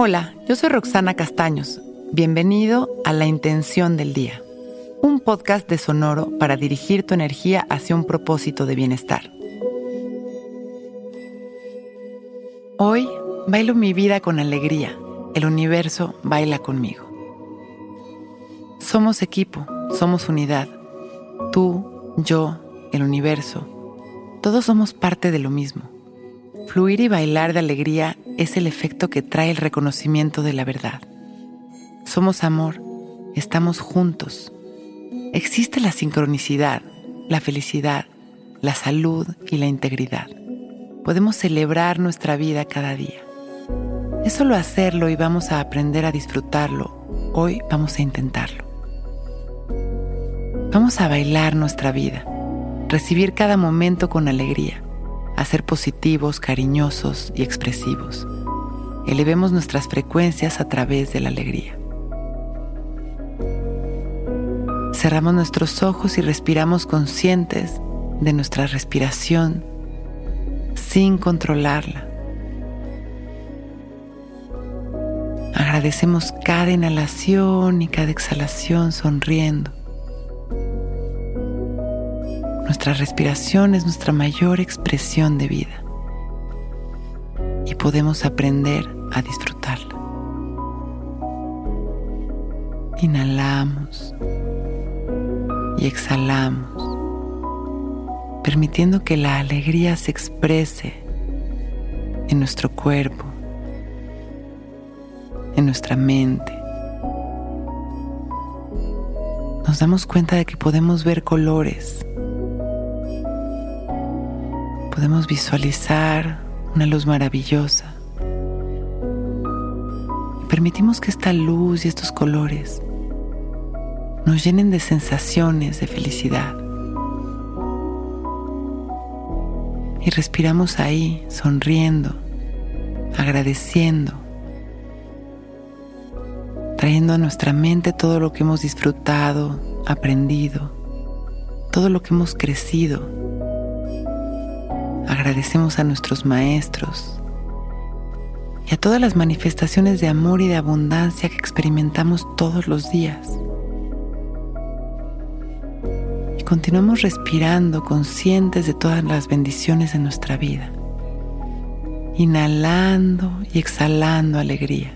Hola, yo soy Roxana Castaños. Bienvenido a La Intención del Día, un podcast de Sonoro para dirigir tu energía hacia un propósito de bienestar. Hoy bailo mi vida con alegría. El universo baila conmigo. Somos equipo, somos unidad. Tú, yo, el universo. Todos somos parte de lo mismo. Fluir y bailar de alegría es el efecto que trae el reconocimiento de la verdad. Somos amor, estamos juntos. Existe la sincronicidad, la felicidad, la salud y la integridad. Podemos celebrar nuestra vida cada día. Es solo hacerlo y vamos a aprender a disfrutarlo. Hoy vamos a intentarlo. Vamos a bailar nuestra vida, recibir cada momento con alegría a ser positivos, cariñosos y expresivos. Elevemos nuestras frecuencias a través de la alegría. Cerramos nuestros ojos y respiramos conscientes de nuestra respiración sin controlarla. Agradecemos cada inhalación y cada exhalación sonriendo. Nuestra respiración es nuestra mayor expresión de vida y podemos aprender a disfrutarla. Inhalamos y exhalamos, permitiendo que la alegría se exprese en nuestro cuerpo, en nuestra mente. Nos damos cuenta de que podemos ver colores podemos visualizar una luz maravillosa. permitimos que esta luz y estos colores nos llenen de sensaciones de felicidad. Y respiramos ahí, sonriendo, agradeciendo, trayendo a nuestra mente todo lo que hemos disfrutado, aprendido, todo lo que hemos crecido Agradecemos a nuestros maestros y a todas las manifestaciones de amor y de abundancia que experimentamos todos los días. Y continuamos respirando conscientes de todas las bendiciones de nuestra vida, inhalando y exhalando alegría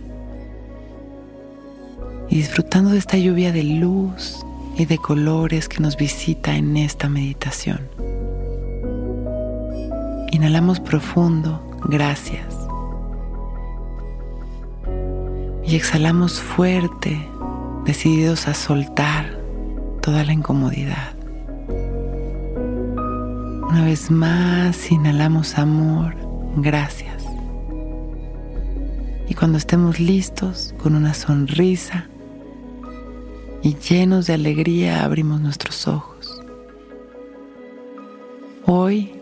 y disfrutando de esta lluvia de luz y de colores que nos visita en esta meditación. Inhalamos profundo, gracias. Y exhalamos fuerte, decididos a soltar toda la incomodidad. Una vez más, inhalamos amor, gracias. Y cuando estemos listos, con una sonrisa y llenos de alegría, abrimos nuestros ojos. Hoy